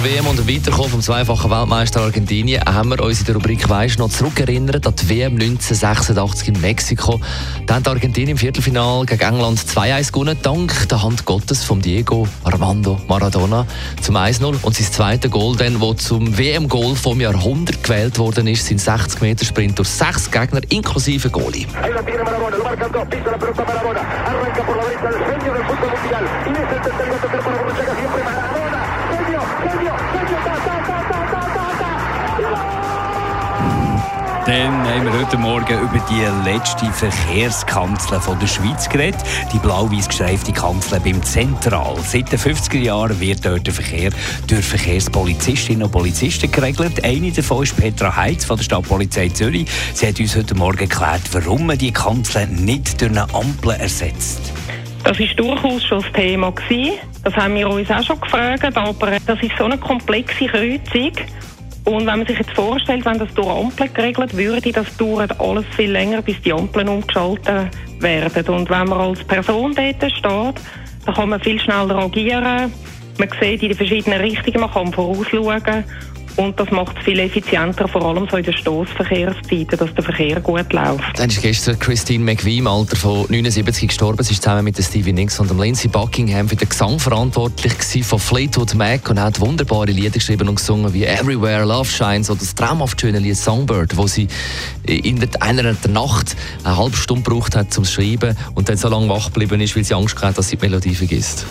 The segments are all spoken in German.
zur WM und Weiterkommen vom zweifachen Weltmeister Argentinien haben wir uns in der Rubrik «Weisst noch» zurückerinnert an die WM 1986 in Mexiko. Da hat Argentinien im Viertelfinal gegen England 2-1 gewonnen, dank der Hand Gottes von Diego Armando Maradona zum 1-0. Und sein zweites Goal, dann, das zum WM-Goal vom Jahrhundert gewählt worden ist, sind 60 Meter Sprint durch sechs Gegner inklusive Goalie. Arranca Dann haben wir heute Morgen über die letzte Verkehrskanzel von der Schweiz geredet. Die blau-weiß gestreifte Kanzel beim Zentral. Seit den 50er Jahren wird dort der Verkehr durch Verkehrspolizistinnen und Polizisten geregelt. Eine davon ist Petra Heitz von der Stadtpolizei Zürich. Sie hat uns heute Morgen erklärt, warum man die Kanzel nicht durch eine Ampel ersetzt. Das ist durchaus schon das Thema. Das haben wir uns auch schon gefragt, aber das ist so eine komplexe Kreuzung. Und wenn man sich jetzt vorstellt, wenn das durch Ampeln geregelt würde, das dauert alles viel länger, bis die Ampeln umgeschaltet werden. Und wenn man als Person dort steht, dann kann man viel schneller agieren. Man sieht in die verschiedenen Richtungen, man kann vorausschauen. Und das macht es viel effizienter, vor allem so in den Stossverkehrszeiten, dass der Verkehr gut läuft. Dann ist gestern Christine McVie im Alter von 79 gestorben. Sie ist zusammen mit Stevie Nicks und dem Lindsey Buckingham für den Gesang verantwortlich von Fleetwood Mac und hat wunderbare Lieder geschrieben und gesungen wie Everywhere Love Shines oder das traumhaft schöne Lied Songbird, wo sie in einer der Nacht eine halbe Stunde gebraucht hat zum Schreiben und dann so lange wach geblieben ist, weil sie Angst hatte, dass sie die Melodie vergisst.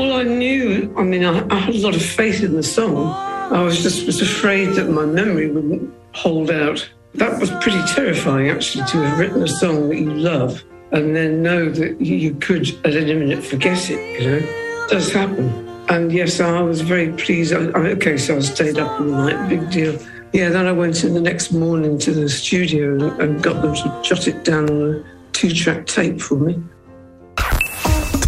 Well, I knew, I mean, I, I had a lot of faith in the song. I was just was afraid that my memory wouldn't hold out. That was pretty terrifying, actually, to have written a song that you love and then know that you, could, at any minute, forget it, you know. It does happen. And yes, I was very pleased. I, I, okay, so I stayed up all night, big deal. Yeah, then I went in the next morning to the studio and, and got them to jot it down on a two track tape for me.